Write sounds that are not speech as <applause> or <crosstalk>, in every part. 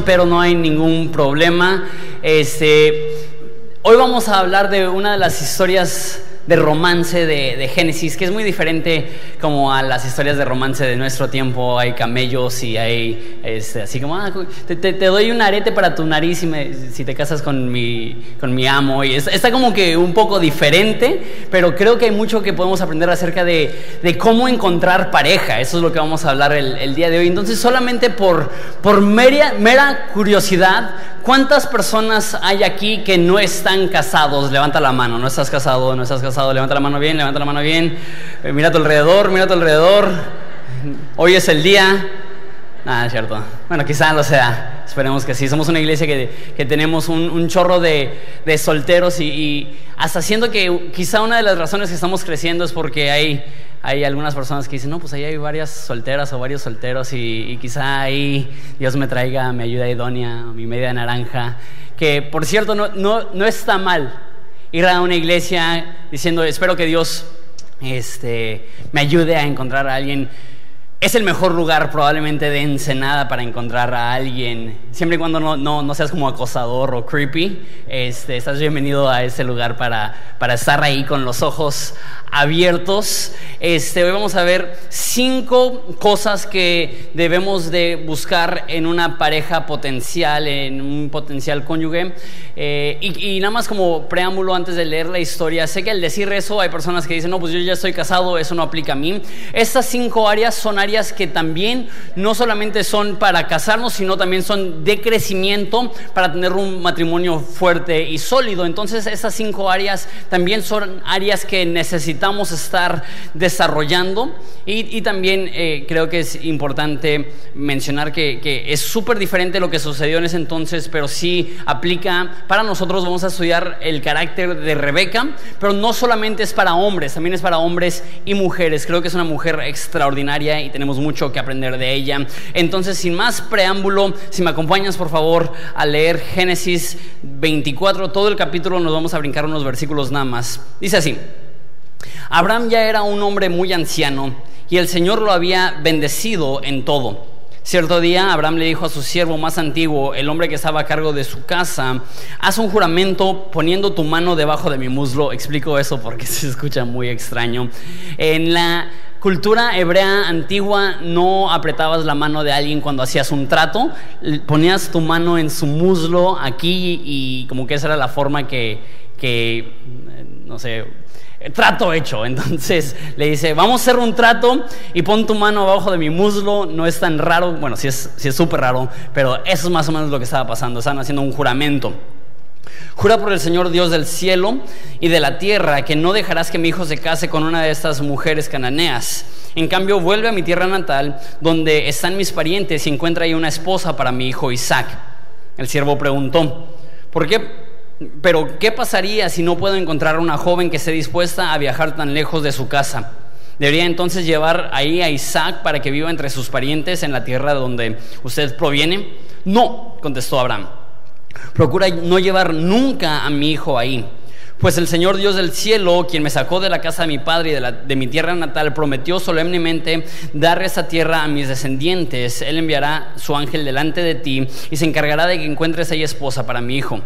pero no hay ningún problema. Este, hoy vamos a hablar de una de las historias de romance de, Génesis, que es muy diferente como a las historias de romance de nuestro tiempo. Hay camellos y hay, este, así como, ah, te, doy un arete para tu nariz si te casas con mi, con mi amo. Y está, como que un poco diferente, pero creo que hay mucho que podemos aprender acerca de, de cómo encontrar pareja. Eso es lo que vamos a hablar el, día de hoy. Entonces, solamente por, por mera, mera curiosidad, ¿cuántas personas hay aquí que no están casados? Levanta la mano, no estás casado, no estás casado levanta la mano bien, levanta la mano bien. Eh, mira a tu alrededor, mira a tu alrededor. Hoy es el día. Nada, es cierto. Bueno, quizá lo sea. Esperemos que sí. Somos una iglesia que, que tenemos un, chorro de, de solteros y, hasta siendo que quizá una de las razones que estamos creciendo es porque hay, hay algunas personas que dicen, no, pues ahí hay varias solteras o varios solteros y, quizá ahí Dios me traiga mi ayuda idónea, mi media naranja. Que por cierto, no, no, no está mal ir a una iglesia diciendo, espero que Dios este, me ayude a encontrar a alguien. Es el mejor lugar probablemente de Ensenada para encontrar a alguien, siempre y cuando no, no, no seas como acosador o creepy, este, estás bienvenido a ese lugar para, para estar ahí con los ojos abiertos. Este, hoy vamos a ver cinco cosas que debemos de buscar en una pareja potencial, en un potencial cónyuge. Eh, y, nada más como preámbulo antes de leer la historia, sé que al decir eso hay personas que dicen, no, pues yo ya estoy casado, eso no aplica a mí. Estas cinco áreas son áreas que también no solamente son para casarnos, sino también son de crecimiento para tener un matrimonio fuerte y sólido. Entonces, estas cinco áreas también son áreas que necesitamos estar desarrollando y, también eh, creo que es importante mencionar que, que es súper diferente lo que sucedió en ese entonces, pero sí aplica para nosotros. Vamos a estudiar el carácter de Rebeca, pero no solamente es para hombres, también es para hombres y mujeres. Creo que es una mujer extraordinaria y tenemos mucho que aprender de ella. Entonces, sin más preámbulo, si me acompañas por favor a leer Génesis 24, todo el capítulo nos vamos a brincar unos versículos nada más. Dice así. Abraham ya era un hombre muy anciano y el Señor lo había bendecido en todo. Cierto día Abraham le dijo a su siervo más antiguo, el hombre que estaba a cargo de su casa, haz un juramento poniendo tu mano debajo de mi muslo. Explico eso porque <laughs> se escucha muy extraño. En la cultura hebrea antigua no apretabas la mano de alguien cuando hacías un trato, ponías tu mano en su muslo aquí y como que esa era la forma que, que no sé, trato hecho. <laughs> Entonces le dice, vamos a hacer un trato y pon tu mano abajo de mi muslo. No es tan raro, bueno, sí es súper raro, pero eso es más o menos lo que estaba pasando. Estaban haciendo un juramento. Jura por el Señor Dios del cielo y de la tierra que no dejarás que mi hijo se case con una de estas mujeres cananeas. En cambio, vuelve a mi tierra natal, donde están mis parientes, y encuentra ahí una esposa para mi hijo Isaac. El siervo preguntó, ¿por qué pero, ¿qué pasaría si no puedo encontrar una joven que esté dispuesta a viajar tan lejos de su casa? ¿Debería entonces llevar ahí a Isaac para que viva entre sus parientes en la tierra de donde usted proviene? No, contestó Abraham. Procura no llevar nunca a mi hijo ahí. Pues el Señor Dios del cielo, quien me sacó de la casa de mi padre y de, la, de mi tierra natal, prometió solemnemente dar esa tierra a mis descendientes. Él enviará su ángel delante de ti y se encargará de que encuentres ahí esposa para mi hijo.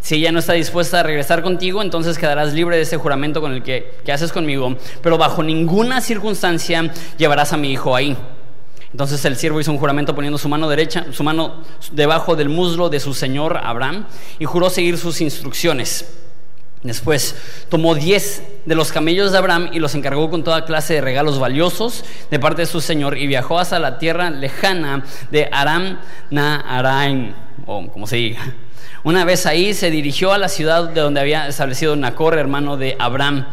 Si ella no está dispuesta a regresar contigo, entonces quedarás libre de ese juramento con el que, haces conmigo, pero bajo ninguna circunstancia llevarás a mi hijo ahí. Entonces el siervo hizo un juramento poniendo su mano derecha, su mano debajo del muslo de su señor Abraham y juró seguir sus instrucciones. Después tomó diez de los camellos de Abraham y los encargó con toda clase de regalos valiosos de parte de su señor y viajó hasta la tierra lejana de Aram Naharaim, o como se diga. Una vez ahí se dirigió a la ciudad de donde había establecido Nacor, hermano de Abraham.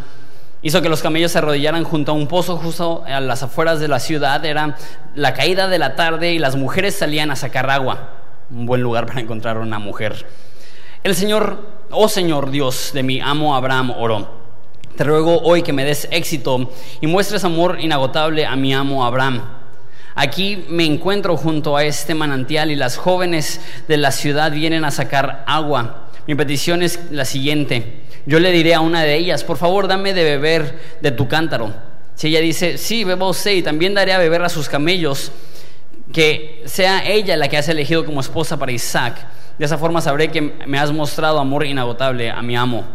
Hizo que los camellos se arrodillaran junto a un pozo justo a las afueras de la ciudad. Era la caída de la tarde y las mujeres salían a sacar agua. Un buen lugar para encontrar una mujer. El Señor, oh Señor Dios de mi amo Abraham, oró. Te ruego hoy que me des éxito y muestres amor inagotable a mi amo Abraham Aquí me encuentro junto a este manantial y las jóvenes de la ciudad vienen a sacar agua. Mi petición es la siguiente. Yo le diré a una de ellas, por favor, dame de beber de tu cántaro. Si ella dice, sí, beba usted y también daré a beber a sus camellos, que sea ella la que has elegido como esposa para Isaac. De esa forma sabré que me has mostrado amor inagotable a mi amo.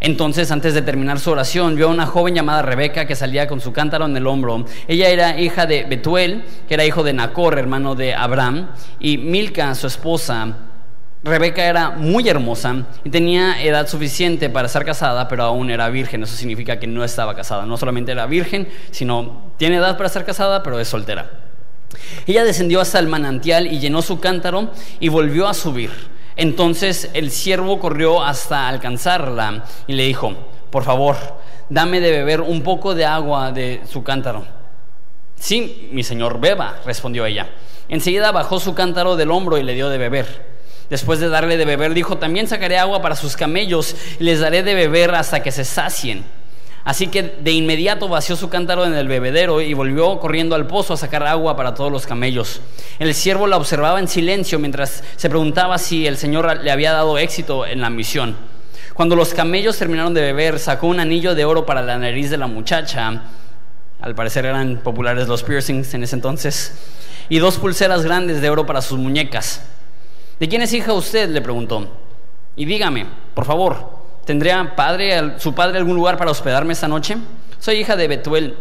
Entonces, antes de terminar su oración, vio a una joven llamada Rebeca que salía con su cántaro en el hombro. Ella era hija de Betuel, que era hijo de Nacor, hermano de Abraham, y Milca, su esposa. Rebeca era muy hermosa y tenía edad suficiente para ser casada, pero aún era virgen. Eso significa que no estaba casada. No solamente era virgen, sino tiene edad para ser casada, pero es soltera. Ella descendió hasta el manantial y llenó su cántaro y volvió a subir. Entonces el siervo corrió hasta alcanzarla y le dijo, por favor, dame de beber un poco de agua de su cántaro. Sí, mi señor, beba, respondió ella. Enseguida bajó su cántaro del hombro y le dio de beber. Después de darle de beber, dijo, también sacaré agua para sus camellos y les daré de beber hasta que se sacien. Así que de inmediato vació su cántaro en el bebedero y volvió corriendo al pozo a sacar agua para todos los camellos. El siervo la observaba en silencio mientras se preguntaba si el Señor le había dado éxito en la misión. Cuando los camellos terminaron de beber, sacó un anillo de oro para la nariz de la muchacha. Al parecer eran populares los piercings en ese entonces. Y dos pulseras grandes de oro para sus muñecas. ¿De quién es hija usted? le preguntó. Y dígame, por favor, ¿Tendría padre, su padre algún lugar para hospedarme esta noche? Soy hija de Betuel,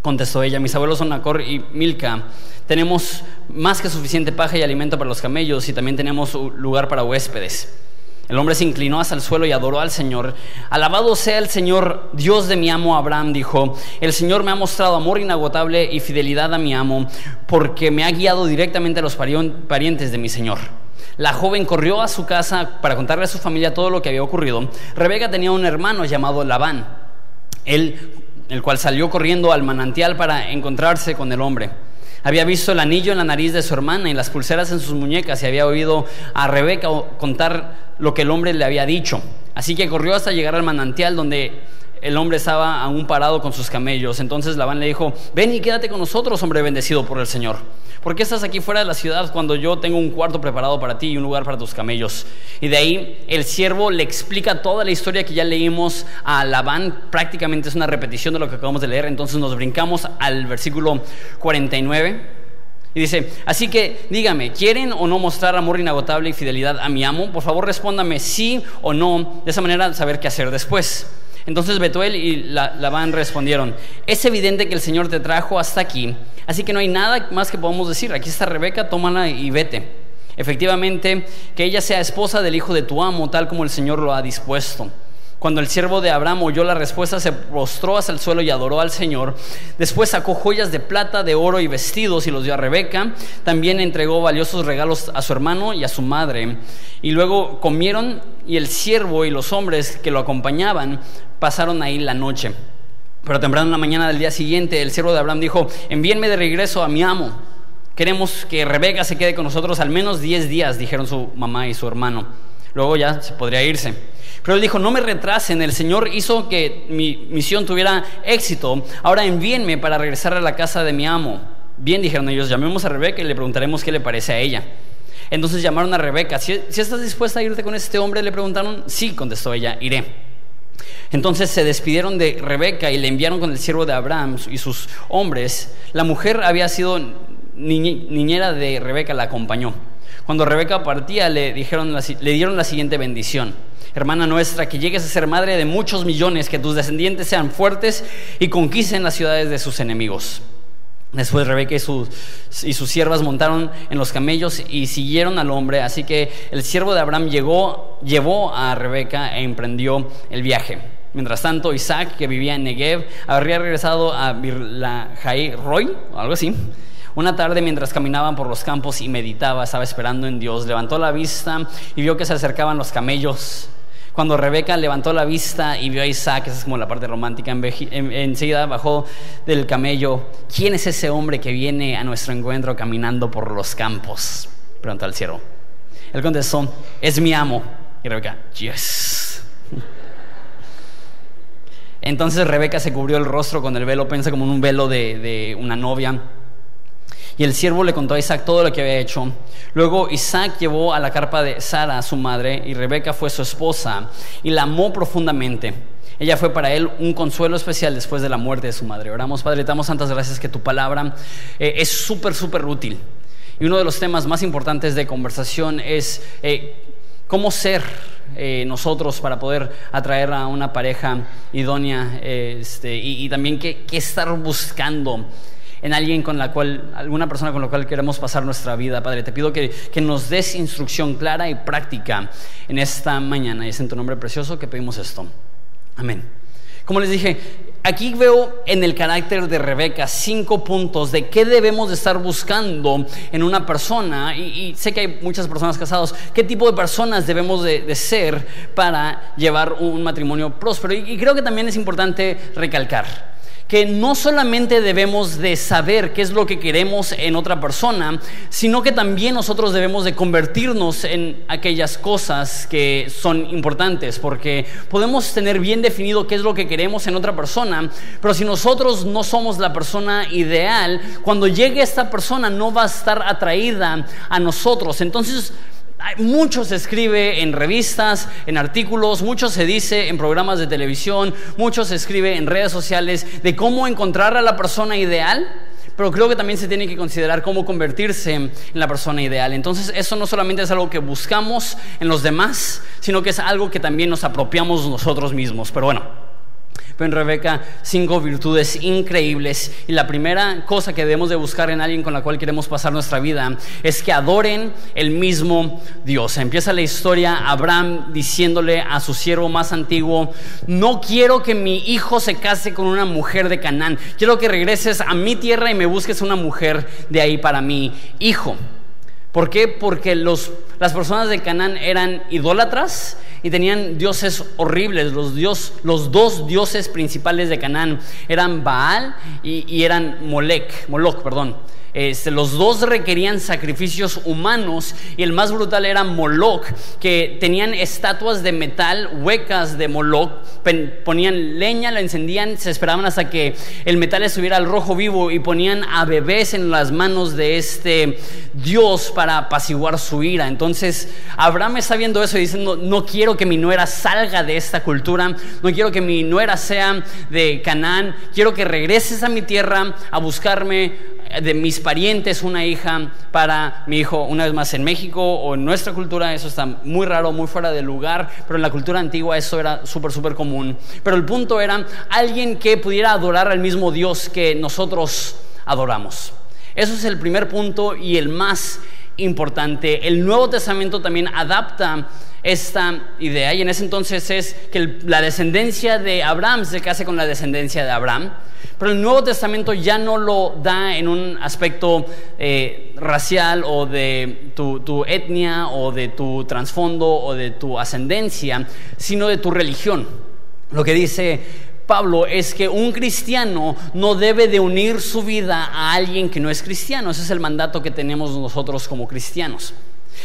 contestó ella. Mis abuelos son Nacor y Milca. Tenemos más que suficiente paja y alimento para los camellos y también tenemos lugar para huéspedes. El hombre se inclinó hasta el suelo y adoró al Señor. Alabado sea el Señor, Dios de mi amo Abraham, dijo. El Señor me ha mostrado amor inagotable y fidelidad a mi amo, porque me ha guiado directamente a los parientes de mi Señor. La joven corrió a su casa para contarle a su familia todo lo que había ocurrido. Rebeca tenía un hermano llamado Labán, el cual salió corriendo al manantial para encontrarse con el hombre. Había visto el anillo en la nariz de su hermana y las pulseras en sus muñecas y había oído a Rebeca contar lo que el hombre le había dicho. Así que corrió hasta llegar al manantial donde el hombre estaba aún parado con sus camellos. Entonces Labán le dijo, ven y quédate con nosotros, hombre bendecido por el Señor. ¿Por qué estás aquí fuera de la ciudad cuando yo tengo un cuarto preparado para ti y un lugar para tus camellos? Y de ahí el siervo le explica toda la historia que ya leímos a Labán. Prácticamente es una repetición de lo que acabamos de leer. Entonces nos brincamos al versículo 49. Y dice, así que dígame, ¿quieren o no mostrar amor inagotable y fidelidad a mi amo? Por favor respóndame sí o no, de esa manera saber qué hacer después. Entonces Betuel y Labán respondieron, es evidente que el Señor te trajo hasta aquí, así que no hay nada más que podamos decir. Aquí está Rebeca, tómala y vete. Efectivamente, que ella sea esposa del hijo de tu amo, tal como el Señor lo ha dispuesto. Cuando el siervo de Abraham oyó la respuesta, se postró hasta el suelo y adoró al Señor. Después sacó joyas de plata, de oro y vestidos y los dio a Rebeca. También entregó valiosos regalos a su hermano y a su madre. Y luego comieron y el siervo y los hombres que lo acompañaban pasaron ahí la noche. Pero temprano en la mañana del día siguiente, el siervo de Abraham dijo, envíenme de regreso a mi amo. Queremos que Rebeca se quede con nosotros al menos 10 días, dijeron su mamá y su hermano. Luego ya se podría irse. Pero él dijo, no me retrasen, el Señor hizo que mi misión tuviera éxito. Ahora envíenme para regresar a la casa de mi amo. Bien, dijeron ellos, llamemos a Rebeca y le preguntaremos qué le parece a ella. Entonces llamaron a Rebeca. Si, si estás dispuesta a irte con este hombre, le preguntaron. Sí, contestó ella, iré. Entonces se despidieron de Rebeca y le enviaron con el siervo de Abraham y sus hombres. La mujer había sido niñera de Rebeca, la acompañó. Cuando Rebeca partía le, dijeron, le dieron la siguiente bendición. Hermana nuestra, que llegues a ser madre de muchos millones, que tus descendientes sean fuertes y conquisten las ciudades de sus enemigos. Después Rebeca y sus, y sus siervas montaron en los camellos y siguieron al hombre. Así que el siervo de Abraham llegó, llevó a Rebeca e emprendió el viaje. Mientras tanto, Isaac, que vivía en Negev, habría regresado a Birlahai Roy, o algo así. Una tarde, mientras caminaban por los campos y meditaba, estaba esperando en Dios, levantó la vista y vio que se acercaban los camellos. Cuando Rebeca levantó la vista y vio a Isaac, esa es como la parte romántica, enseguida bajó del camello. ¿Quién es ese hombre que viene a nuestro encuentro caminando por los campos? Preguntó al siervo. Él contestó, es mi amo. Y Rebeca, yes. <laughs> Entonces Rebeca se cubrió el rostro con el velo, piensa como en un velo de, una novia. Y el siervo le contó a Isaac todo lo que había hecho. Luego Isaac llevó a la carpa de Sara, su madre, y Rebeca fue su esposa, y la amó profundamente. Ella fue para él un consuelo especial después de la muerte de su madre. Oramos, Padre, te damos tantas gracias que tu palabra eh, es súper, súper útil. Y uno de los temas más importantes de conversación es eh, cómo ser eh, nosotros para poder atraer a una pareja idónea este, y, también qué, estar buscando en alguien con la cual, alguna persona con la cual queremos pasar nuestra vida, Padre. Te pido que, que, nos des instrucción clara y práctica en esta mañana. Y es en tu nombre precioso que pedimos esto. Amén. Como les dije, aquí veo en el carácter de Rebeca cinco puntos de qué debemos de estar buscando en una persona. Y, sé que hay muchas personas casadas. ¿Qué tipo de personas debemos de, ser para llevar un matrimonio próspero? y creo que también es importante recalcar que no solamente debemos de saber qué es lo que queremos en otra persona, sino que también nosotros debemos de convertirnos en aquellas cosas que son importantes, porque podemos tener bien definido qué es lo que queremos en otra persona, pero si nosotros no somos la persona ideal, cuando llegue esta persona no va a estar atraída a nosotros. Entonces, mucho se escribe en revistas, en artículos, mucho se dice en programas de televisión, mucho se escribe en redes sociales de cómo encontrar a la persona ideal, pero creo que también se tiene que considerar cómo convertirse en la persona ideal. Entonces eso no solamente es algo que buscamos en los demás, sino que es algo que también nos apropiamos nosotros mismos. Pero bueno en Rebeca cinco virtudes increíbles. Y la primera cosa que debemos de buscar en alguien con la cual queremos pasar nuestra vida es que adoren el mismo Dios. Empieza la historia Abraham diciéndole a su siervo más antiguo, no quiero que mi hijo se case con una mujer de Canaán. Quiero que regreses a mi tierra y me busques una mujer de ahí para mi hijo. ¿Por qué? Porque los, las personas de Canaán eran idólatras y tenían dioses horribles. Los, dios, los dos dioses principales de Canaán eran Baal y, eran Molec, Moloch, perdón. Este, los dos requerían sacrificios humanos y el más brutal era Moloch, que tenían estatuas de metal huecas de Moloch, ponían leña, la encendían, se esperaban hasta que el metal estuviera al rojo vivo y ponían a bebés en las manos de este Dios para apaciguar su ira. Entonces Abraham está viendo eso y diciendo, no quiero que mi nuera salga de esta cultura, no quiero que mi nuera sea de Canaán, quiero que regreses a mi tierra a buscarme de mis parientes una hija para mi hijo, una vez más en México o en nuestra cultura, eso está muy raro, muy fuera de lugar, pero en la cultura antigua eso era súper, súper común. Pero el punto era alguien que pudiera adorar al mismo Dios que nosotros adoramos. Eso es el primer punto y el más importante. El Nuevo Testamento también adapta esta idea y en ese entonces es que la descendencia de Abraham se case con la descendencia de Abraham. Pero el Nuevo Testamento ya no lo da en un aspecto eh, racial o de tu, etnia o de tu trasfondo o de tu ascendencia, sino de tu religión. Lo que dice Pablo es que un cristiano no debe de unir su vida a alguien que no es cristiano. Ese es el mandato que tenemos nosotros como cristianos.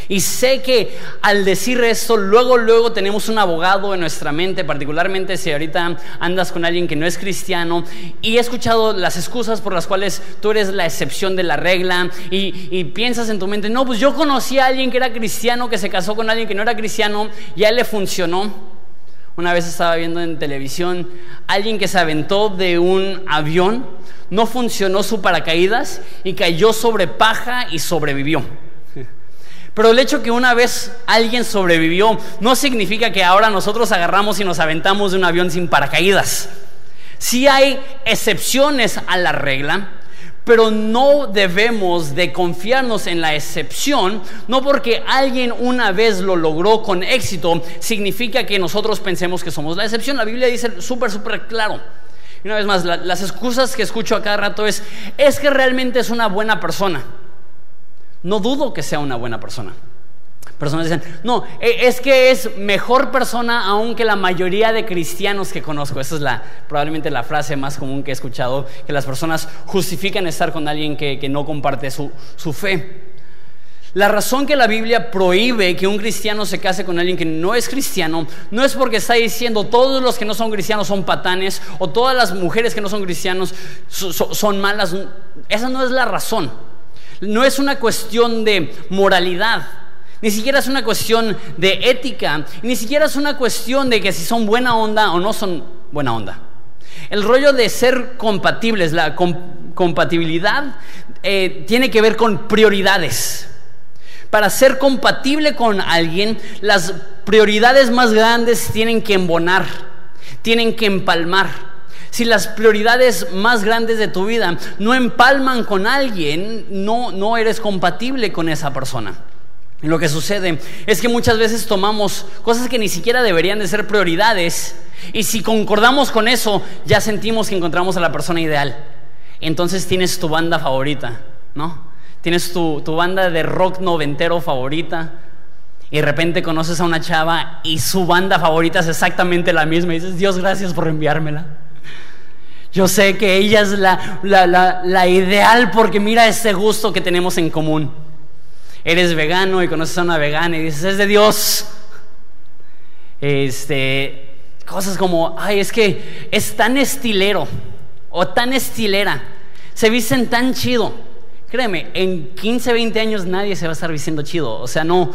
Y sé que al decir esto, luego, luego tenemos un abogado en nuestra mente, particularmente si ahorita andas con alguien que no es cristiano, y he escuchado las excusas por las cuales tú eres la excepción de la regla, y, piensas en tu mente, no, pues yo conocí a alguien que era cristiano, que se casó con alguien que no era cristiano, y a él le funcionó. Una vez estaba viendo en televisión alguien que se aventó de un avión, no funcionó su paracaídas y cayó sobre paja y sobrevivió. Pero el hecho que una vez alguien sobrevivió no significa que ahora nosotros agarramos y nos aventamos de un avión sin paracaídas. Sí hay excepciones a la regla, pero no debemos de confiarnos en la excepción, no porque alguien una vez lo logró con éxito, significa que nosotros pensemos que somos la excepción. La Biblia dice súper, súper claro. Y una vez más, las excusas que escucho a cada rato es, es que realmente es una buena persona. No dudo que sea una buena persona. Personas dicen, no, e, es que es mejor persona aún que la mayoría de cristianos que conozco. Esa es la, probablemente la frase más común que he escuchado, que las personas justifican estar con alguien que, no comparte su, su fe. La razón que la Biblia prohíbe que un cristiano se case con alguien que no es cristiano no es porque está diciendo todos los que no son cristianos son patanes o todas las mujeres que no son cristianos son malas. Esa no es la razón. No es una cuestión de moralidad, Ni siquiera es una cuestión de ética, ni siquiera es una cuestión de que si son buena onda o no son buena onda. El rollo de ser compatibles, la compatibilidad, eh, tiene que ver con prioridades. Para ser compatible con alguien, las prioridades más grandes tienen que embonar, tienen que empalmar. Si las prioridades más grandes de tu vida no empalman con alguien, no, no eres compatible con esa persona. lo que sucede es que muchas veces tomamos cosas que ni siquiera deberían de ser prioridades y si concordamos con eso, ya sentimos que encontramos a la persona ideal. Entonces tienes tu banda favorita, ¿no? Tienes tu, tu banda de rock noventero favorita y de repente conoces a una chava y su banda favorita es exactamente la misma y dices, Dios, gracias por enviármela. Yo sé que ella es la, ideal porque mira ese gusto que tenemos en común. Eres vegano y conoces a una vegana y dices, es de Dios. Este, cosas como, ay, es que es tan estilero o tan estilera. Se visten tan chido. Créeme, en 15, 20 años nadie se va a estar vistiendo chido. O sea, no,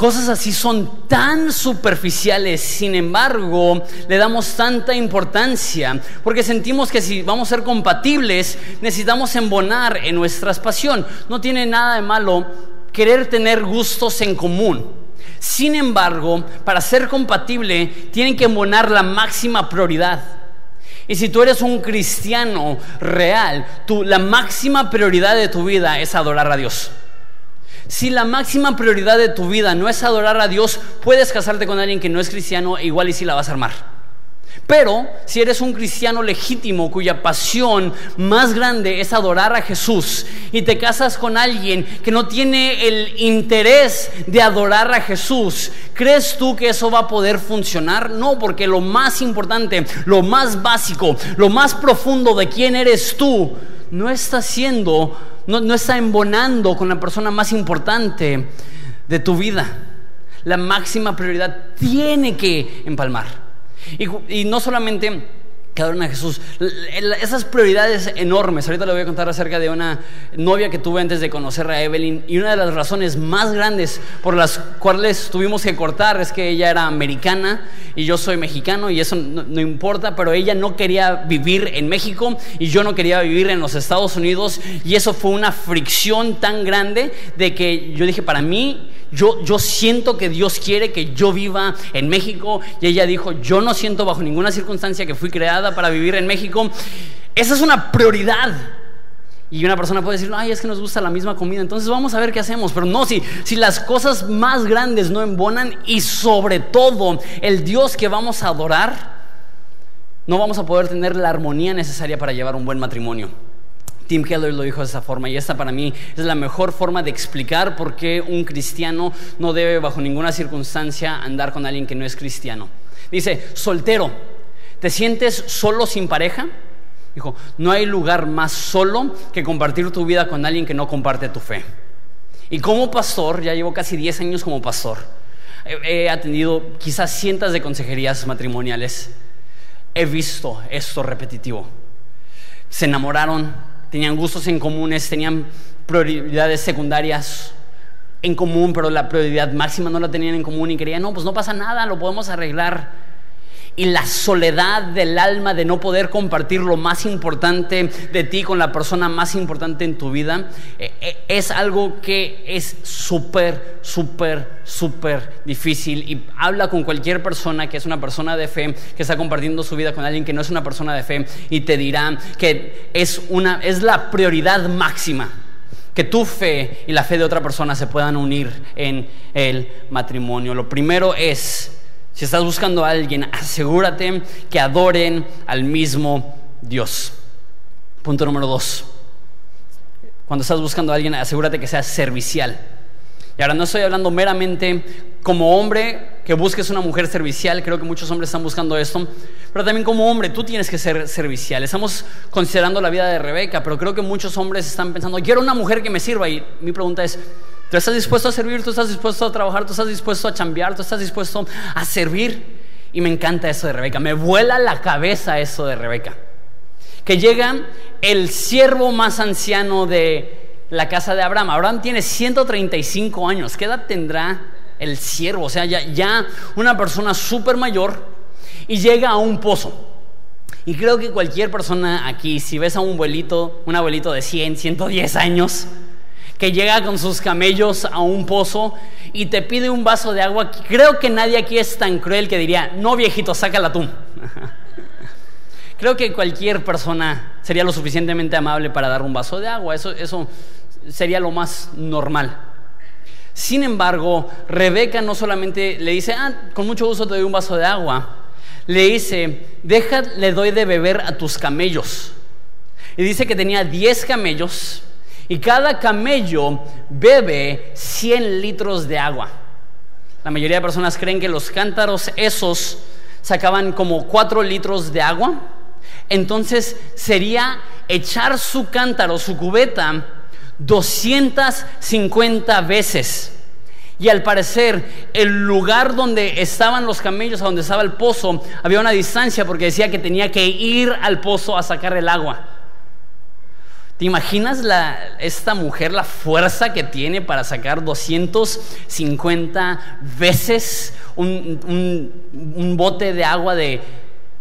Cosas así son tan superficiales, sin embargo, le damos tanta importancia, porque sentimos que si vamos a ser compatibles, necesitamos embonar en nuestra pasión. No tiene nada de malo querer tener gustos en común. Sin embargo, para ser compatible, tienen que embonar la máxima prioridad. Y si tú eres un cristiano real, la máxima prioridad de tu vida es adorar a Dios. Si la máxima prioridad de tu vida no es adorar a Dios, puedes casarte con alguien que no es cristiano, igual y si la vas a armar. Pero si eres un cristiano legítimo cuya pasión más grande es adorar a Jesús y te casas con alguien que no tiene el interés de adorar a Jesús, ¿crees tú que eso va a poder funcionar? No, porque lo más importante, lo más básico, lo más profundo de quién eres tú, no está siendo no, está embonando con la persona más importante de tu vida. La máxima prioridad tiene que empalmar. Y, y no solamente que adoran a Jesús. Esas prioridades enormes, ahorita le voy a contar acerca de una novia que tuve antes de conocer a Evelyn y una de las razones más grandes por las cuales tuvimos que cortar es que ella era americana y yo soy mexicano y eso no, importa, pero ella no quería vivir en México y yo no quería vivir en los Estados Unidos y eso fue una fricción tan grande de que yo dije, para mí yo, yo siento que Dios quiere que yo viva en México. Y ella dijo, yo no siento bajo ninguna circunstancia que fui creada para vivir en México. Esa es una prioridad. Y una persona puede decir, ay, es que nos gusta la misma comida, entonces vamos a ver qué hacemos. Pero no, si, si las cosas más grandes no embonan y sobre todo el Dios que vamos a adorar, no vamos a poder tener la armonía necesaria para llevar un buen matrimonio. Tim Keller lo dijo de esa forma y esta para mí es la mejor forma de explicar por qué un cristiano no debe bajo ninguna circunstancia andar con alguien que no es cristiano. Dice, soltero, ¿te sientes solo sin pareja? Dijo, no hay lugar más solo que compartir tu vida con alguien que no comparte tu fe. Y como pastor, ya llevo casi 10 años como pastor, he atendido quizás cientos de consejerías matrimoniales, he visto esto repetitivo. Se enamoraron, tenían gustos en comunes, tenían prioridades secundarias en común, pero la prioridad máxima no la tenían en común y creían, no, pues no pasa nada, lo podemos arreglar y la soledad del alma de no poder compartir lo más importante de ti con la persona más importante en tu vida, eh, eh, es algo que es súper, súper, súper difícil. Y habla con cualquier persona que es una persona de fe, que está compartiendo su vida con alguien que no es una persona de fe, y te dirá que es, una, es la prioridad máxima que tu fe y la fe de otra persona se puedan unir en el matrimonio. Lo primero es si estás buscando a alguien, asegúrate que adoren al mismo Dios. Punto número dos. Cuando estás buscando a alguien, asegúrate que sea servicial. Y ahora no estoy hablando meramente como hombre que busques una mujer servicial, creo que muchos hombres están buscando esto, pero también como hombre tú tienes que ser servicial. Estamos considerando la vida de Rebeca, pero creo que muchos hombres están pensando, quiero una mujer que me sirva y mi pregunta es, Tú estás dispuesto a servir, tú estás dispuesto a trabajar, tú estás dispuesto a chambear, tú estás dispuesto a servir. Y me encanta eso de Rebeca, me vuela la cabeza eso de Rebeca. Que llega el siervo más anciano de la casa de Abraham. Abraham tiene 135 años. ¿Qué edad tendrá el siervo? O sea, ya, una persona súper mayor y llega a un pozo. Y creo que cualquier persona aquí, si ves a un abuelito, un abuelito de 100, 110 años, que llega con sus camellos a un pozo y te pide un vaso de agua, creo que nadie aquí es tan cruel que diría, no viejito, sácala tú. <laughs> creo que cualquier persona sería lo suficientemente amable para dar un vaso de agua, eso, eso sería lo más normal. Sin embargo, Rebeca no solamente le dice, ah, con mucho gusto te doy un vaso de agua, le dice, deja, le doy de beber a tus camellos. Y dice que tenía 10 camellos y cada camello bebe 100 litros de agua. La mayoría de personas creen que los cántaros esos sacaban como 4 litros de agua. Entonces sería echar su cántaro, su cubeta, 250 veces. Y al parecer, el lugar donde estaban los camellos, a donde estaba el pozo, había una distancia porque decía que tenía que ir al pozo a sacar el agua. ¿Te imaginas esta mujer, la fuerza que tiene para sacar 250 veces un, bote de agua de...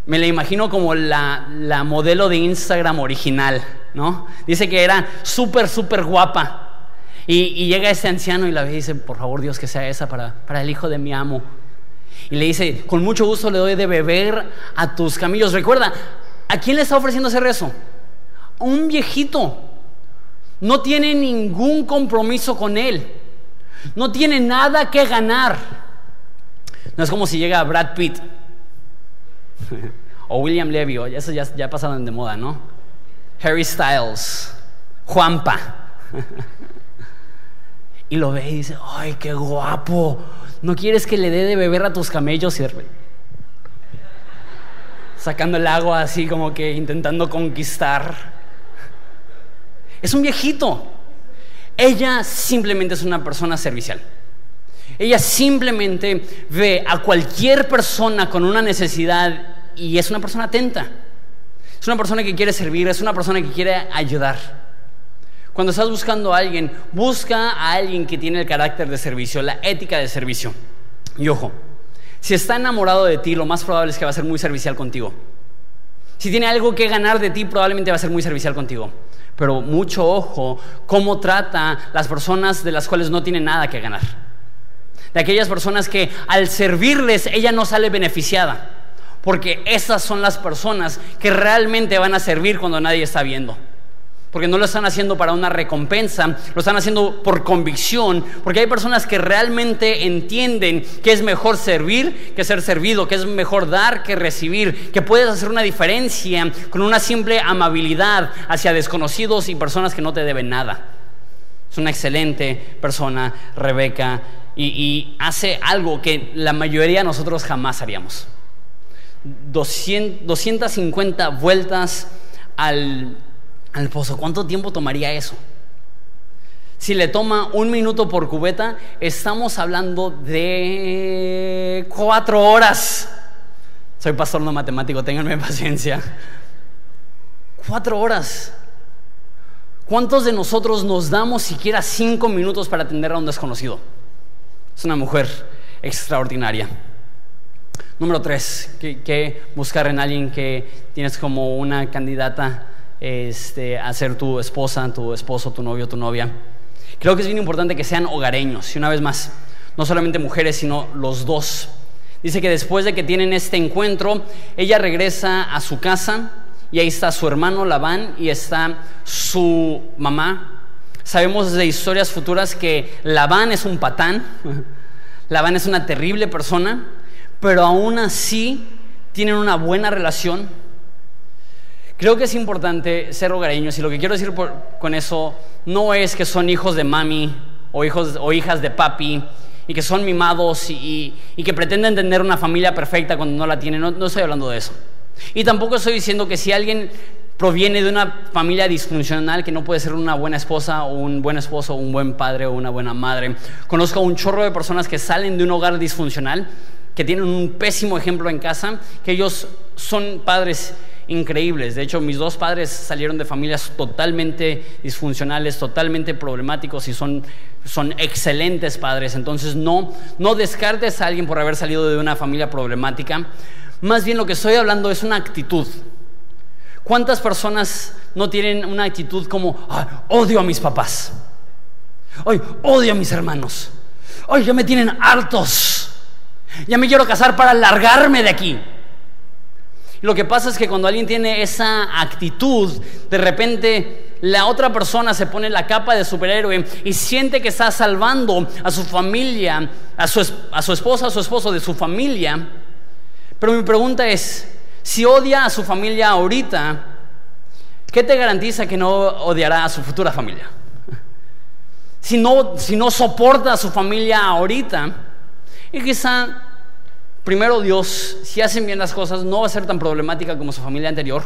Me la imagino como la, modelo de Instagram original, ¿no? Dice que era súper, súper guapa. Y, llega este anciano y la dice, por favor Dios que sea esa para, para el hijo de mi amo. Y le dice, con mucho gusto le doy de beber a tus camellos. Recuerda, ¿a quién le está ofreciendo hacer eso? Un viejito. No tiene ningún compromiso con él. No tiene nada que ganar. No es como si llega Brad Pitt <laughs> o William Levy, eso ya, ya pasaron de moda, ¿no? Harry Styles, Juanpa. <laughs> y lo ve y dice, ay, qué guapo. ¿No quieres que le dé de beber a tus camellos? Y sacando el agua así como que intentando conquistar. Es un viejito. Ella simplemente es una persona servicial. Ella simplemente ve a cualquier persona con una necesidad y es una persona atenta. Es una persona que quiere servir, es una persona que quiere ayudar. Cuando estás buscando a alguien, busca a alguien que tiene el carácter de servicio, la ética de servicio. Y ojo, si está enamorado de ti, lo más probable es que va a ser muy servicial contigo. Si tiene algo que ganar de ti, probablemente va a ser muy servicial contigo pero mucho ojo cómo trata las personas de las cuales no tiene nada que ganar. De aquellas personas que al servirles ella no sale beneficiada, porque esas son las personas que realmente van a servir cuando nadie está viendo. Porque no lo están haciendo para una recompensa, lo están haciendo por convicción, porque hay personas que realmente entienden que es mejor servir que ser servido, que es mejor dar que recibir, que puedes hacer una diferencia con una simple amabilidad hacia desconocidos y personas que no te deben nada. Es una excelente persona, Rebeca, y, hace algo que la mayoría de nosotros jamás haríamos. 250 vueltas al al pozo. ¿Cuánto tiempo tomaría eso? Si le toma un minuto por cubeta, estamos hablando de cuatro horas. Soy pastor no matemático, ténganme <laughs> paciencia. Cuatro horas. ¿Cuántos de nosotros nos damos siquiera cinco minutos para atender a un desconocido? Es una mujer extraordinaria. Número tres, que, buscar en alguien que tienes como una candidata este, a ser tu esposa, tu esposo, tu novio, tu novia. Creo que es bien importante que sean hogareños. Y una vez más, no solamente mujeres, sino los dos. Dice que después de que tienen este encuentro, ella regresa a su casa y ahí está su hermano Labán y está su mamá. Sabemos de historias futuras que Labán es un patán, <laughs> Labán es una terrible persona, pero aún así tienen una buena relación Creo que es importante ser hogareños y lo que quiero decir con eso no es que son hijos de mami o, hijos, o hijas de papi y que son mimados y, que pretenden tener una familia perfecta cuando no la tienen. No, no estoy hablando de eso. Y tampoco estoy diciendo que si alguien proviene de una familia disfuncional que no puede ser una buena esposa o un buen esposo o un buen padre o una buena madre. Conozco a un chorro de personas que salen de un hogar disfuncional, que tienen un pésimo ejemplo en casa, que ellos son padres increíbles. De hecho, mis dos padres salieron de familias totalmente disfuncionales, totalmente problemáticos y son, son excelentes padres. Entonces, no, no descartes a alguien por haber salido de una familia problemática. Más bien lo que estoy hablando es una actitud. ¿Cuántas personas no tienen una actitud como, odio a mis papás? Hoy odio a mis hermanos. Hoy ya me tienen hartos. Ya me quiero casar para largarme de aquí. Lo que pasa es que cuando alguien tiene esa actitud, de repente la otra persona se pone la capa de superhéroe y siente que está salvando a su familia, a su, a su esposa, a su esposo de su familia. Pero mi pregunta es, si odia a su familia ahorita, ¿qué te garantiza que no odiará a su futura familia? Si no, si no soporta a su familia ahorita, y quizá primero Dios, si hacen bien las cosas, no va a ser tan problemática como su familia anterior.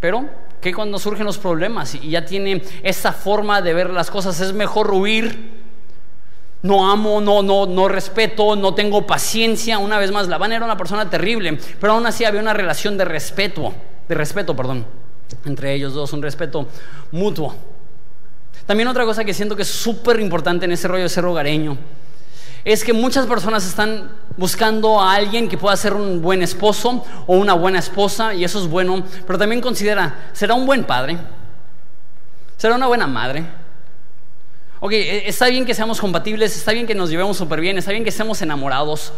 Pero que cuando surgen los problemas y ya tiene esa forma de ver las cosas, es mejor huir. No amo, no, no, no respeto, no tengo paciencia. Una vez más, Labán era una persona terrible, pero aún así había una relación de respeto, de respeto, perdón, entre ellos dos, un respeto mutuo. También otra cosa que siento que es súper importante en ese rollo de ser hogareño es que muchas personas están buscando a alguien que pueda ser un buen esposo o una buena esposa, y eso es bueno, pero también considera, ¿será un buen padre? ¿Será una buena madre? Ok, e, está bien que seamos compatibles, está bien que nos llevemos súper bien, está bien que estemos enamorados,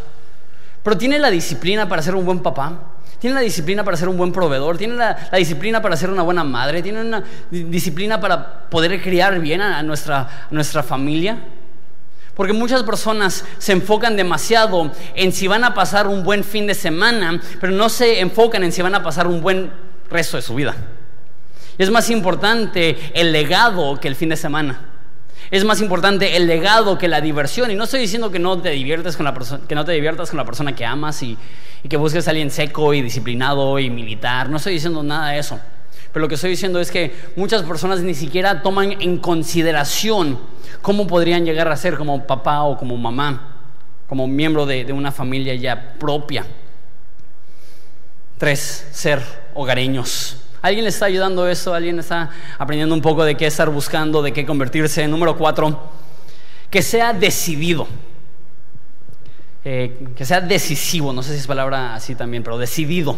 pero ¿tiene la disciplina para ser un buen papá? ¿Tiene la disciplina para ser un buen proveedor? ¿Tiene la, disciplina para ser una buena madre? ¿Tiene una disciplina para poder criar bien a nuestra, a nuestra familia? Porque muchas personas se enfocan demasiado en si van a pasar un buen fin de semana, pero no se enfocan en si van a pasar un buen resto de su vida. Es más importante el legado que el fin de semana. Es más importante el legado que la diversión. Y no estoy diciendo que no te diviertas con la, que no te diviertas con la persona que amas y, y que busques a alguien seco y disciplinado y militar. No estoy diciendo nada de eso. Pero lo que estoy diciendo es que muchas personas ni siquiera toman en consideración cómo podrían llegar a ser como papá o como mamá, como miembro de, una familia ya propia. Tres, ser hogareños. ¿Alguien le está ayudando eso? ¿Alguien está aprendiendo un poco de qué estar buscando, de qué convertirse? Número cuatro, que sea decidido. Eh, que sea decisivo, no sé si es palabra así también, pero decidido.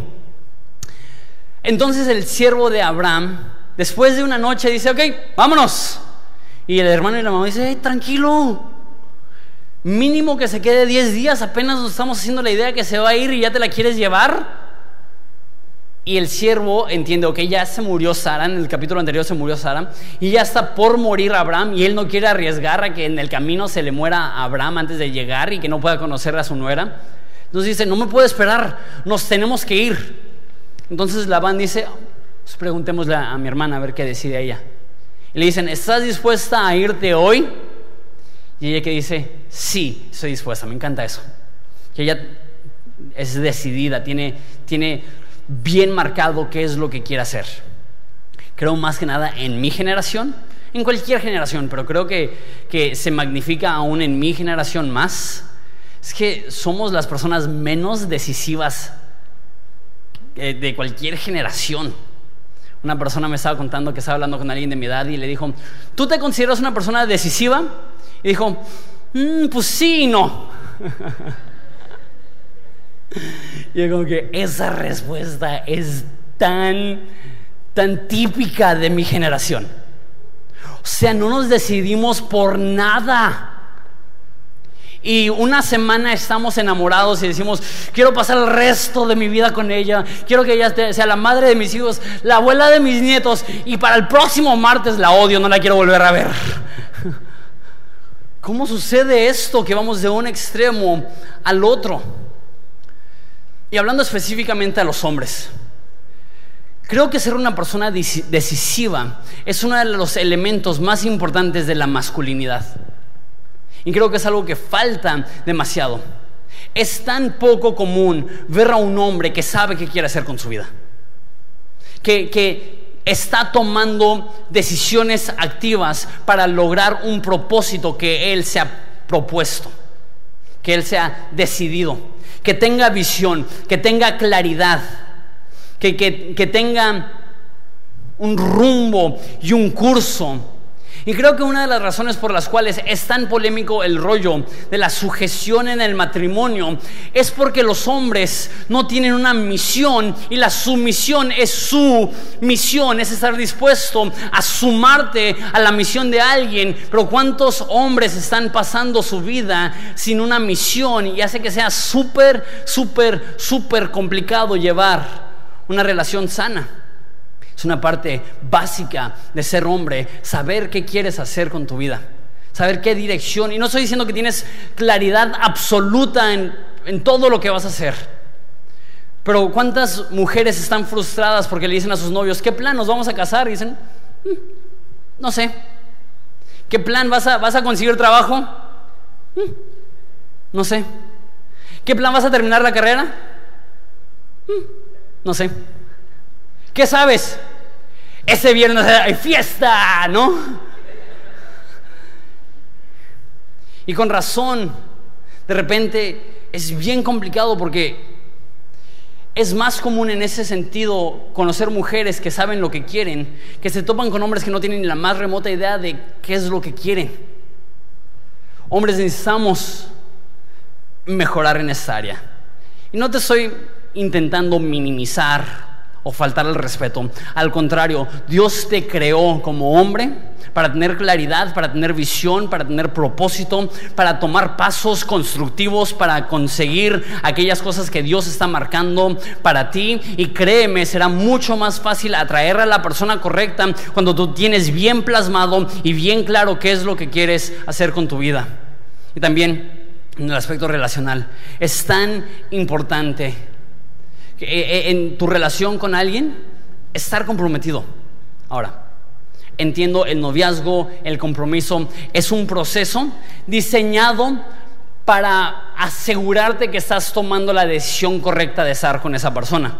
Entonces el siervo de Abraham, después de una noche, dice, ok, vámonos. Y el hermano y la mamá dice, tranquilo, mínimo que se quede 10 días, apenas nos estamos haciendo la idea que se va a ir y ya te la quieres llevar. Y el siervo entiende, ok, ya se murió Sara, en el capítulo anterior se murió Sara, y ya está por morir Abraham, y él no quiere arriesgar a que en el camino se le muera a Abraham antes de llegar y que no pueda conocer a su nuera. Entonces dice, no me puedo esperar, nos tenemos que ir. Entonces Labán dice, pues preguntémosle a mi hermana a ver qué decide ella. Y le dicen, ¿estás dispuesta a irte hoy? Y ella que dice, sí, estoy dispuesta, me encanta eso. Que ella es decidida, tiene, tiene bien marcado qué es lo que quiere hacer. Creo más que nada en mi generación, en cualquier generación, pero creo que, que se magnifica aún en mi generación más. Es que somos las personas menos decisivas eh, de cualquier generación. Una persona me estaba contando que estaba hablando con alguien de mi edad y le dijo, ¿tú te consideras una persona decisiva? Y dijo, mm, pues sí y no. <laughs> y yo como que esa respuesta es tan, tan típica de mi generación. O sea, no nos decidimos por nada y una semana estamos enamorados y decimos, quiero pasar el resto de mi vida con ella, quiero que ella sea la madre de mis hijos, la abuela de mis nietos, y para el próximo martes la odio, no la quiero volver a ver. <laughs> ¿Cómo sucede esto que vamos de un extremo al otro? Y hablando específicamente a los hombres, creo que ser una persona decisiva es uno de los elementos más importantes de la masculinidad. Y creo que es algo que falta demasiado. Es tan poco común ver a un hombre que sabe qué quiere hacer con su vida. Que, que está tomando decisiones activas para lograr un propósito que él se ha propuesto. Que él se ha decidido. Que tenga visión, que tenga claridad que, que, que tenga un rumbo y un curso. Y creo que una de las razones por las cuales es tan polémico el rollo de la sujeción en el matrimonio es porque los hombres no tienen una misión y la sumisión es su misión, es estar dispuesto a sumarte a la misión de alguien. Pero ¿cuántos hombres están pasando su vida sin una misión y hace que sea súper, súper, súper complicado llevar una relación sana? Es una parte básica de ser hombre, saber qué quieres hacer con tu vida, saber qué dirección. Y no estoy diciendo que tienes claridad absoluta en, todo lo que vas a hacer. Pero ¿cuántas mujeres están frustradas porque le dicen a sus novios, ¿qué plan nos vamos a casar? Y dicen, mm, no sé. ¿Qué plan vas a, vas a conseguir trabajo? Mm, no sé. ¿Qué plan vas a terminar la carrera? Mm, no sé. ¿Qué sabes? Ese viernes hay fiesta, ¿no? Y con razón, de repente es bien complicado porque es más común en ese sentido conocer mujeres que saben lo que quieren, que se topan con hombres que no tienen la más remota idea de qué es lo que quieren. Hombres necesitamos mejorar en esa área. Y no te estoy intentando minimizar o faltar el respeto. Al contrario, Dios te creó como hombre para tener claridad, para tener visión, para tener propósito, para tomar pasos constructivos, para conseguir aquellas cosas que Dios está marcando para ti. Y créeme, será mucho más fácil atraer a la persona correcta cuando tú tienes bien plasmado y bien claro qué es lo que quieres hacer con tu vida. Y también en el aspecto relacional, es tan importante en tu relación con alguien, estar comprometido. Ahora, entiendo el noviazgo, el compromiso, es un proceso diseñado para asegurarte que estás tomando la decisión correcta de estar con esa persona.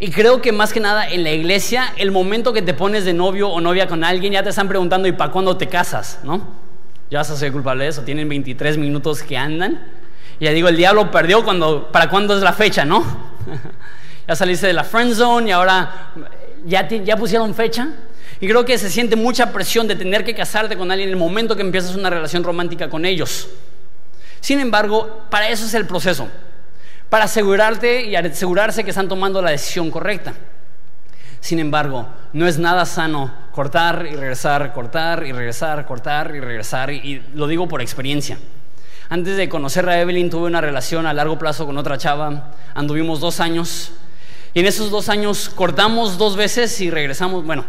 Y creo que más que nada en la iglesia, el momento que te pones de novio o novia con alguien, ya te están preguntando, ¿y para cuándo te casas? ¿No? Ya vas a ser culpable de eso, tienen 23 minutos que andan. Ya digo, el diablo perdió cuando, ¿para cuándo es la fecha? ¿No? Ya saliste de la friend zone y ahora ya, pusieron fecha. Y creo que se siente mucha presión de tener que casarte con alguien en el momento que empiezas una relación romántica con ellos. Sin embargo, para eso es el proceso. Para asegurarte y asegurarse que están tomando la decisión correcta. Sin embargo, no es nada sano cortar y regresar, cortar y regresar, cortar y regresar. y lo digo por experiencia. Antes de conocer a Evelyn tuve una relación a largo plazo con otra chava, anduvimos dos años y en esos dos años cortamos dos veces y regresamos, bueno,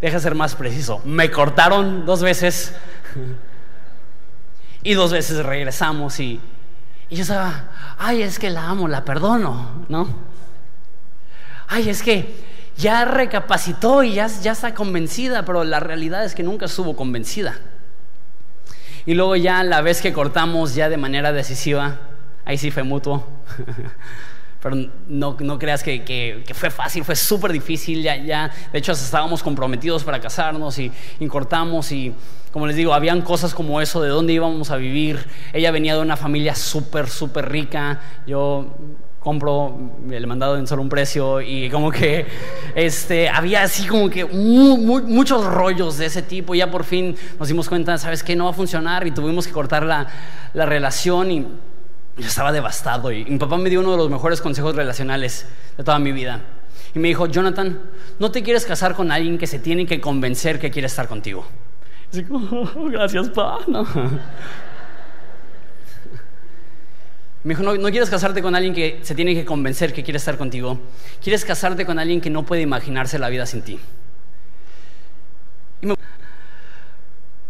deja ser más preciso, me cortaron dos veces y dos veces regresamos y, yo estaba, ay, es que la amo, la perdono, ¿no? Ay, es que ya recapacitó y ya, ya está convencida, pero la realidad es que nunca estuvo convencida. Y luego ya la vez que cortamos ya de manera decisiva, ahí sí fue mutuo. <laughs> Pero no, no creas que, que, fue fácil, fue súper difícil. Ya, ya, de hecho, estábamos comprometidos para casarnos y, y cortamos. Y como les digo, habían cosas como eso de dónde íbamos a vivir. Ella venía de una familia súper, súper rica. Yo compro el mandado en solo un precio y como que este, había así como que muchos rollos de ese tipo y ya por fin nos dimos cuenta, ¿sabes qué? No va a funcionar y tuvimos que cortar la, la relación y yo estaba devastado y, mi papá me dio uno de los mejores consejos relacionales de toda mi vida. Y me dijo, Jonathan, no te quieres casar con alguien que se tiene que convencer que quiere estar contigo. así como, <laughs> gracias, pa. No. Me dijo, no, quieres casarte con alguien que se tiene que convencer que quiere estar contigo. Quieres casarte con alguien que no puede imaginarse la vida sin ti.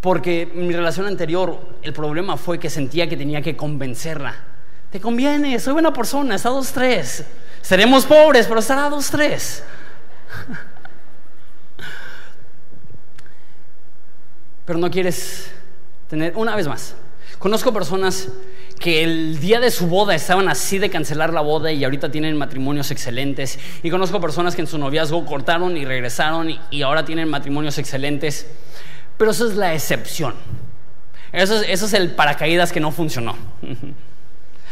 Porque en mi relación anterior el problema fue que sentía que tenía que convencerla. Te conviene, soy buena persona, está dos, tres. Seremos pobres, pero estará dos, tres. <laughs> Pero no quieres tener, una vez más, conozco personas que el día de su boda estaban así de cancelar la boda y ahorita tienen matrimonios excelentes. Y conozco personas que en su noviazgo cortaron y regresaron y, ahora tienen matrimonios excelentes. Pero eso es la excepción. Eso es, eso es el paracaídas que no funcionó. <laughs>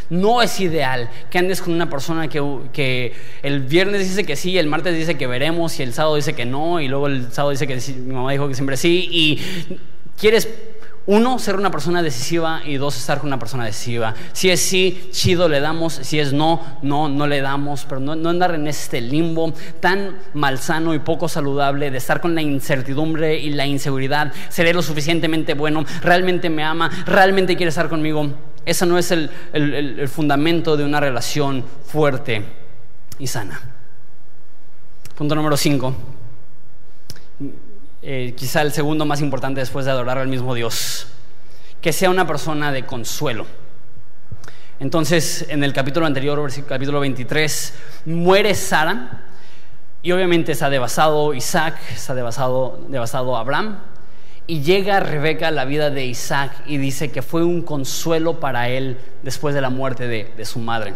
No es ideal que andes con una persona que, que, el viernes dice que sí, el martes dice que veremos y el sábado dice que no y luego el sábado dice que sí, mi mamá dijo que siempre sí y quieres uno, ser una persona decisiva y dos, estar con una persona decisiva. Si es sí, chido, le damos. Si es no, no, no le damos. Pero no, no andar en este limbo tan malsano y poco saludable de estar con la incertidumbre y la inseguridad. ¿Seré lo suficientemente bueno? ¿Realmente me ama? ¿Realmente quiere estar conmigo? Ese no es el, el fundamento de una relación fuerte y sana. Punto número cinco. Eh, quizá el segundo más importante después de adorar al mismo Dios, que sea una persona de consuelo. Entonces, en el capítulo anterior, capítulo 23, muere Sara y obviamente está devastado Isaac, está devastado, devastado Abraham y llega Rebeca a la vida de Isaac y dice que fue un consuelo para él después de la muerte de, de su madre.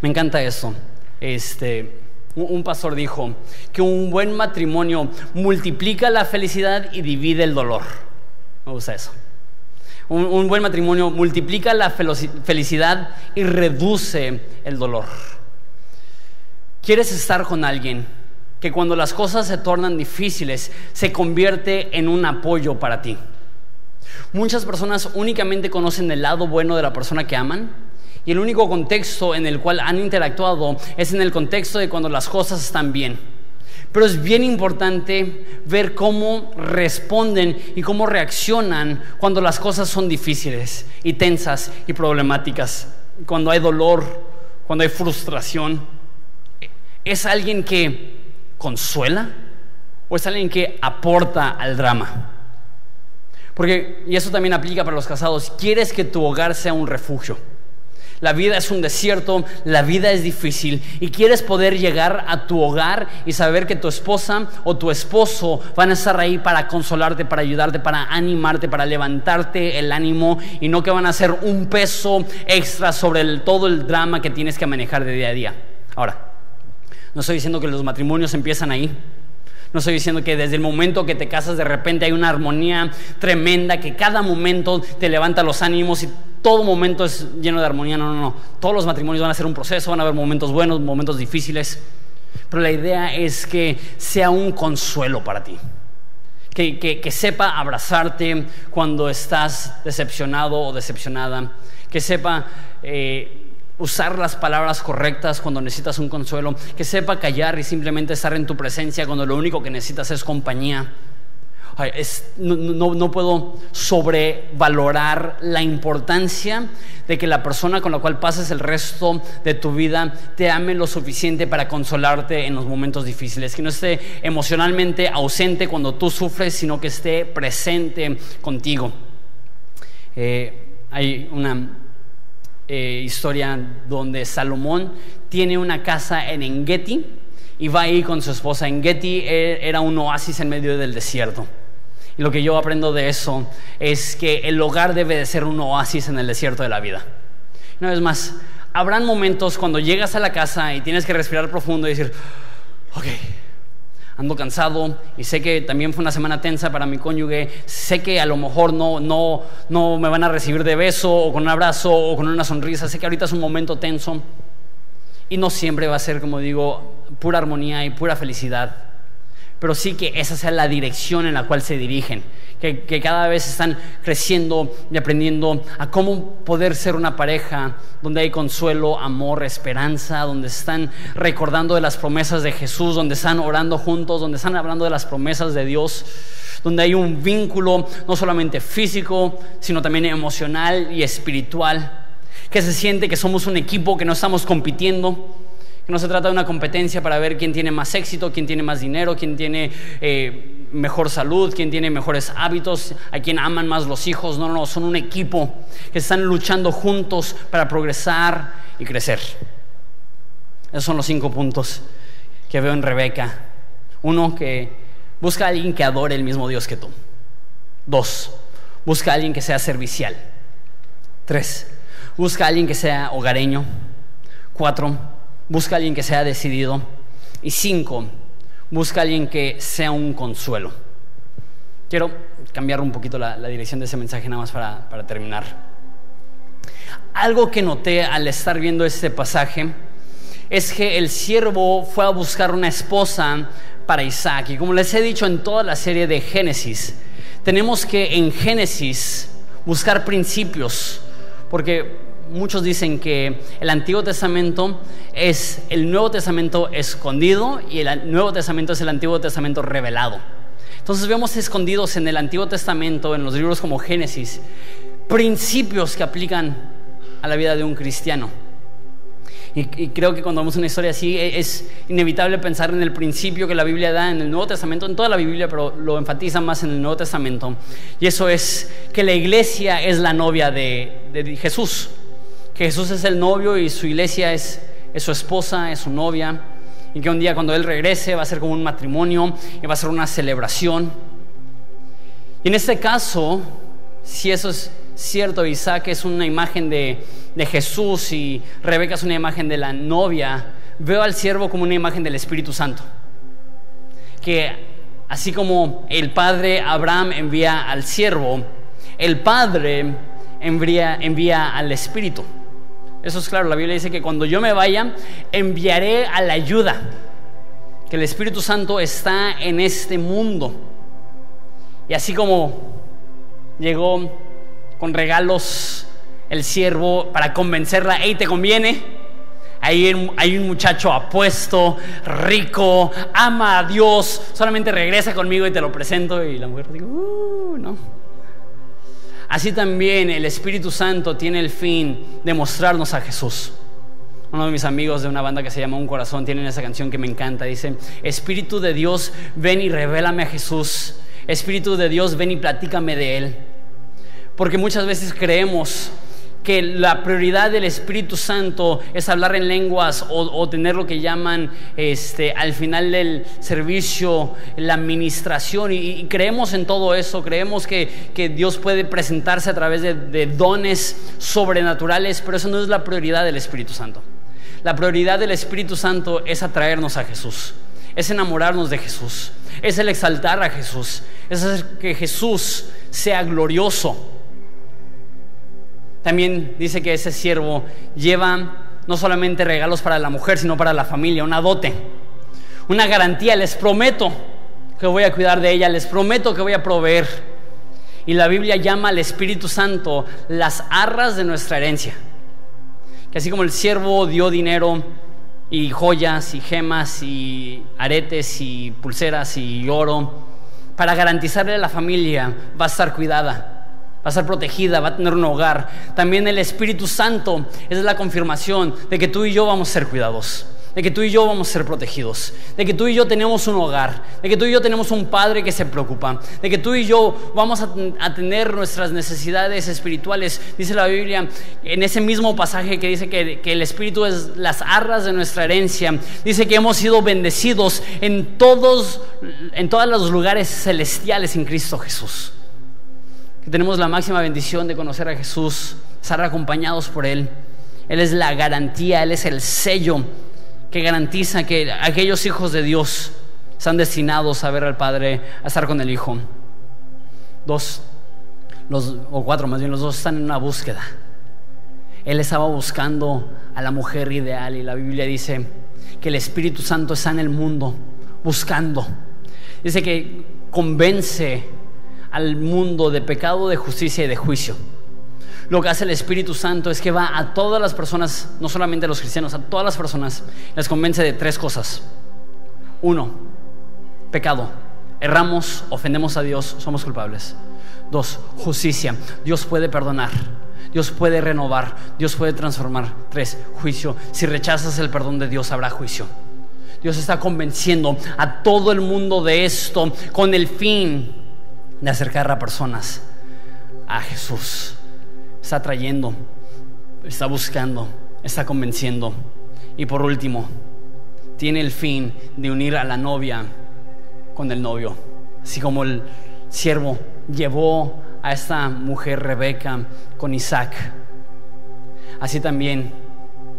Me encanta eso. Este, un pastor dijo que un buen matrimonio multiplica la felicidad y divide el dolor. Me gusta eso. Un, buen matrimonio multiplica la felicidad y reduce el dolor. ¿Quieres estar con alguien que cuando las cosas se tornan difíciles se convierte en un apoyo para ti? Muchas personas únicamente conocen el lado bueno de la persona que aman y el único contexto en el cual han interactuado es en el contexto de cuando las cosas están bien. Pero es bien importante ver cómo responden y cómo reaccionan cuando las cosas son difíciles y tensas y problemáticas. Cuando hay dolor, cuando hay frustración. ¿Es alguien que consuela o es alguien que aporta al drama? Porque, y eso también aplica para los casados, quieres que tu hogar sea un refugio la vida es un desierto, la vida es difícil y quieres poder llegar a tu hogar y saber que tu esposa o tu esposo van a estar ahí para consolarte, para ayudarte, para animarte, para levantarte el ánimo y no que van a ser un peso extra sobre todo el drama que tienes que manejar de día a día. Ahora, no estoy diciendo que los matrimonios empiezan ahí. No estoy diciendo que desde el momento que te casas de repente hay una armonía tremenda, que cada momento te levanta los ánimos y todo momento es lleno de armonía. No, no, no. Todos los matrimonios van a ser un proceso, van a haber momentos buenos, momentos difíciles. Pero la idea es que sea un consuelo para ti. Que, sepa abrazarte cuando estás decepcionado o decepcionada. Que sepa eh, usar las palabras correctas cuando necesitas un consuelo. Que sepa callar y simplemente estar en tu presencia cuando lo único que necesitas es compañía no, puedo sobrevalorar la importancia de que la persona con la cual pases el resto de tu vida te ame lo suficiente para consolarte en los momentos difíciles, que no esté emocionalmente ausente cuando tú sufres, sino que esté presente contigo. Eh, hay una eh, historia donde Salomón tiene una casa en Engeti y va ahí con su esposa. Engeti eh, era un oasis en medio del desierto. Y lo que yo aprendo de eso es que el hogar debe de ser un oasis en el desierto de la vida. Una vez más, habrán momentos cuando llegas a la casa y tienes que respirar profundo y decir, ok, ando cansado y sé que también fue una semana tensa para mi cónyuge, sé que a lo mejor no, no, no me van a recibir de beso o con un abrazo o con una sonrisa, sé que ahorita es un momento tenso. Y no siempre va a ser, como digo, pura armonía y pura felicidad pero sí que esa sea la dirección en la cual se dirigen, que, cada vez están creciendo y aprendiendo a cómo poder ser una pareja donde hay consuelo, amor, esperanza, donde están recordando de las promesas de Jesús, donde están orando juntos, donde están hablando de las promesas de Dios, donde hay un vínculo no solamente físico, sino también emocional y espiritual, que se siente que somos un equipo, que no estamos compitiendo, no se trata de una competencia para ver quién tiene más éxito, quién tiene más dinero, quién tiene eh, mejor salud, quién tiene mejores hábitos, a quién aman más los hijos. No, no, son un equipo que están luchando juntos para progresar y crecer. Esos son los cinco puntos que veo en Rebeca. Uno, que busca a alguien que adore el mismo Dios que tú. Dos, busca a alguien que sea servicial. Tres, busca a alguien que sea hogareño. Cuatro, busca a alguien que sea decidido. Y cinco, busca a alguien que sea un consuelo. Quiero cambiar un poquito la, dirección de ese mensaje nada más para, para terminar. Algo que noté al estar viendo este pasaje es que el siervo fue a buscar una esposa para Isaac. Y como les he dicho en toda la serie de Génesis, tenemos que en Génesis buscar principios, porque muchos dicen que el Antiguo Testamento es el Nuevo Testamento escondido y el Nuevo Testamento es el Antiguo Testamento revelado. Entonces vemos escondidos en el Antiguo Testamento, en los libros como Génesis, principios que aplican a la vida de un cristiano. Y, creo que cuando vemos una historia así e, es inevitable pensar en el principio que la Biblia da en el Nuevo Testamento, en toda la Biblia, pero lo enfatiza más en el Nuevo Testamento. Y eso es que la iglesia es la novia de, Jesús. Que Jesús es el novio y su iglesia es, su esposa, es su novia. Y que un día cuando Él regrese va a ser como un matrimonio y va a ser una celebración. Y en este caso, si eso es cierto, Isaac es una imagen de, Jesús y Rebeca es una imagen de la novia, veo al siervo como una imagen del Espíritu Santo. Que así como el padre Abraham envía al siervo, el padre envía, envía al Espíritu. Eso es claro, la Biblia dice que cuando yo me vaya, enviaré a la ayuda, que el Espíritu Santo está en este mundo. Y así como llegó con regalos el siervo para convencerla, hey, ¿te conviene? Hay, hay un muchacho apuesto, rico, ama a Dios, solamente regresa conmigo y te lo presento. Y la mujer dice, uh, no. Así también el Espíritu Santo tiene el fin de mostrarnos a Jesús. Uno de mis amigos de una banda que se llama Un Corazón tienen esa canción que me encanta. Dice, Espíritu de Dios, ven y revélame a Jesús. Espíritu de Dios, ven y platícame de Él. Porque muchas veces creemos que la prioridad del Espíritu Santo es hablar en lenguas o, tener lo que llaman este, al final del servicio la administración y, creemos en todo eso, creemos que, Dios puede presentarse a través de, de dones sobrenaturales, pero eso no es la prioridad del Espíritu Santo. La prioridad del Espíritu Santo es atraernos a Jesús, es enamorarnos de Jesús, es el exaltar a Jesús, es hacer que Jesús sea glorioso también dice que ese siervo lleva no solamente regalos para la mujer, sino para la familia, una dote, una garantía. Les prometo que voy a cuidar de ella, les prometo que voy a proveer. Y la Biblia llama al Espíritu Santo las arras de nuestra herencia. Que así como el siervo dio dinero y joyas y gemas y aretes y pulseras y oro, para garantizarle a la familia va a estar cuidada va a ser protegida, va a tener un hogar. También el Espíritu Santo es la confirmación de que tú y yo vamos a ser cuidados, de que tú y yo vamos a ser protegidos, de que tú y yo tenemos un hogar, de que tú y yo tenemos un Padre que se preocupa, de que tú y yo vamos a, tener nuestras necesidades espirituales. Dice la Biblia en ese mismo pasaje que dice que, que el Espíritu es las arras de nuestra herencia, dice que hemos sido bendecidos en todos, en todos los lugares celestiales en Cristo Jesús que tenemos la máxima bendición de conocer a Jesús, estar acompañados por Él. Él es la garantía, Él es el sello que garantiza que aquellos hijos de Dios están destinados a ver al Padre, a estar con el Hijo. Dos, los, o cuatro más bien, los dos están en una búsqueda. Él estaba buscando a la mujer ideal y la Biblia dice que el Espíritu Santo está en el mundo buscando. Dice que convence al mundo de pecado, de justicia y de juicio. Lo que hace el Espíritu Santo es que va a todas las personas, no solamente a los cristianos, a todas las personas, les convence de tres cosas. Uno, pecado. Erramos, ofendemos a Dios, somos culpables. Dos, justicia. Dios puede perdonar. Dios puede renovar. Dios puede transformar. Tres, juicio. Si rechazas el perdón de Dios, habrá juicio. Dios está convenciendo a todo el mundo de esto con el fin de acercar a personas a Jesús. Está trayendo, está buscando, está convenciendo. Y por último, tiene el fin de unir a la novia con el novio. Así como el siervo llevó a esta mujer Rebeca con Isaac. Así también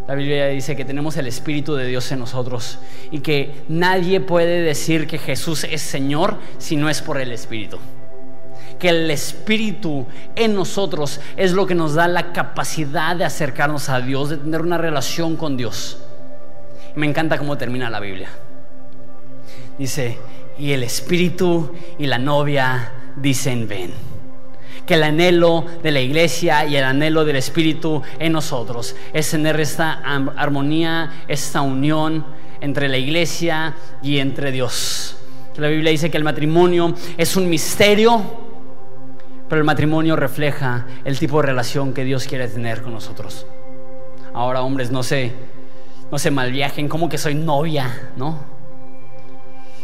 la Biblia dice que tenemos el Espíritu de Dios en nosotros y que nadie puede decir que Jesús es Señor si no es por el Espíritu. Que el Espíritu en nosotros es lo que nos da la capacidad de acercarnos a Dios, de tener una relación con Dios. Me encanta cómo termina la Biblia. Dice, y el Espíritu y la novia dicen, ven. Que el anhelo de la iglesia y el anhelo del Espíritu en nosotros es tener esta armonía, esta unión entre la iglesia y entre Dios. La Biblia dice que el matrimonio es un misterio, pero el matrimonio refleja el tipo de relación que Dios quiere tener con nosotros. Ahora, hombres, no se, no se malviajen, como que soy novia, ¿no?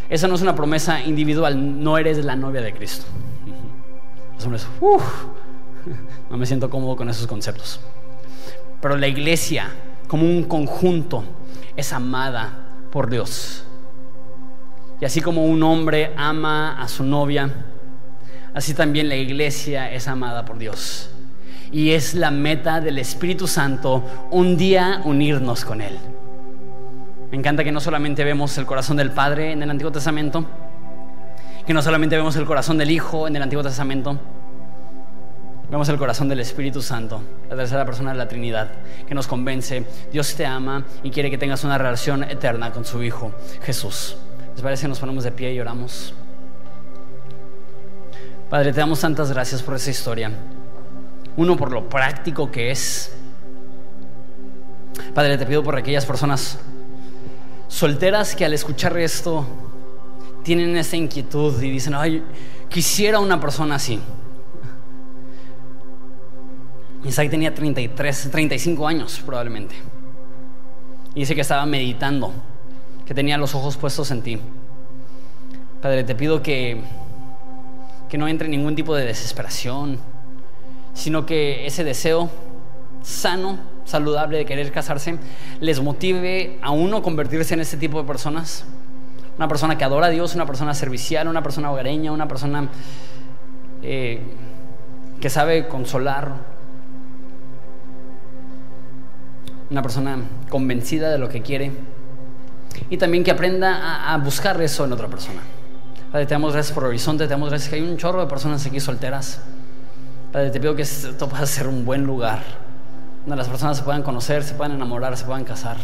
Esa no es una promesa individual, no eres la novia de Cristo. <laughs> Los hombres, no me siento cómodo con esos conceptos. Pero la iglesia, como un conjunto, es amada por Dios. Y así como un hombre ama a su novia, así también la iglesia es amada por Dios. Y es la meta del Espíritu Santo un día unirnos con Él. Me encanta que no solamente vemos el corazón del Padre en el Antiguo Testamento, que no solamente vemos el corazón del Hijo en el Antiguo Testamento, vemos el corazón del Espíritu Santo, la tercera persona de la Trinidad, que nos convence, Dios te ama y quiere que tengas una relación eterna con su Hijo, Jesús. ¿Les parece que nos ponemos de pie y oramos? Padre, te damos tantas gracias por esa historia. Uno, por lo práctico que es. Padre, te pido por aquellas personas solteras que al escuchar esto tienen esa inquietud y dicen, ay, quisiera una persona así. Isaac tenía 33, 35 años probablemente. Y dice que estaba meditando, que tenía los ojos puestos en ti. Padre, te pido que, que no entre ningún tipo de desesperación, sino que ese deseo sano, saludable de querer casarse, les motive a uno convertirse en este tipo de personas una persona que adora a Dios, una persona servicial, una persona hogareña, una persona eh, que sabe consolar, una persona convencida de lo que quiere y también que aprenda a, buscar eso en otra persona. Padre, te damos gracias por Horizonte, te damos gracias que hay un chorro de personas aquí solteras. Padre, te pido que esto pueda ser un buen lugar donde las personas se puedan conocer, se puedan enamorar, se puedan casar.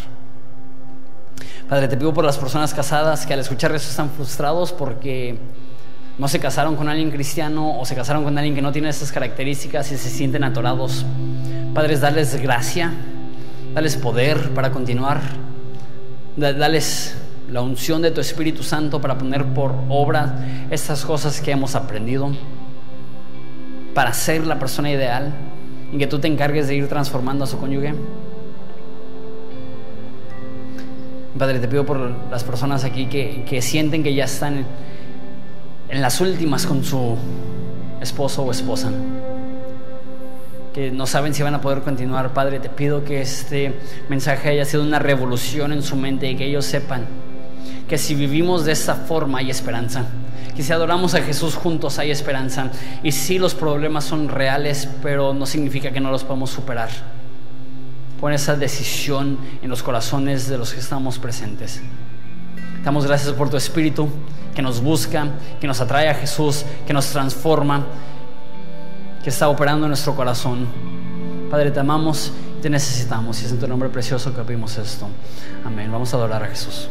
Padre, te pido por las personas casadas que al escuchar eso están frustrados porque no se casaron con alguien cristiano o se casaron con alguien que no tiene esas características y se sienten atorados. Padres, darles gracia, dales poder para continuar, dales la unción de tu Espíritu Santo para poner por obra estas cosas que hemos aprendido, para ser la persona ideal y que tú te encargues de ir transformando a su cónyuge. Padre, te pido por las personas aquí que, sienten que ya están en, las últimas con su esposo o esposa, que no saben si van a poder continuar. Padre, te pido que este mensaje haya sido una revolución en su mente y que ellos sepan que si vivimos de esta forma hay esperanza. Que si adoramos a Jesús juntos hay esperanza. Y si los problemas son reales, pero no significa que no los podemos superar. Pon esa decisión en los corazones de los que estamos presentes. Damos gracias por tu Espíritu que nos busca, que nos atrae a Jesús, que nos transforma, que está operando en nuestro corazón. Padre, te amamos y te necesitamos. Y es en tu nombre precioso que pedimos esto. Amén. Vamos a adorar a Jesús.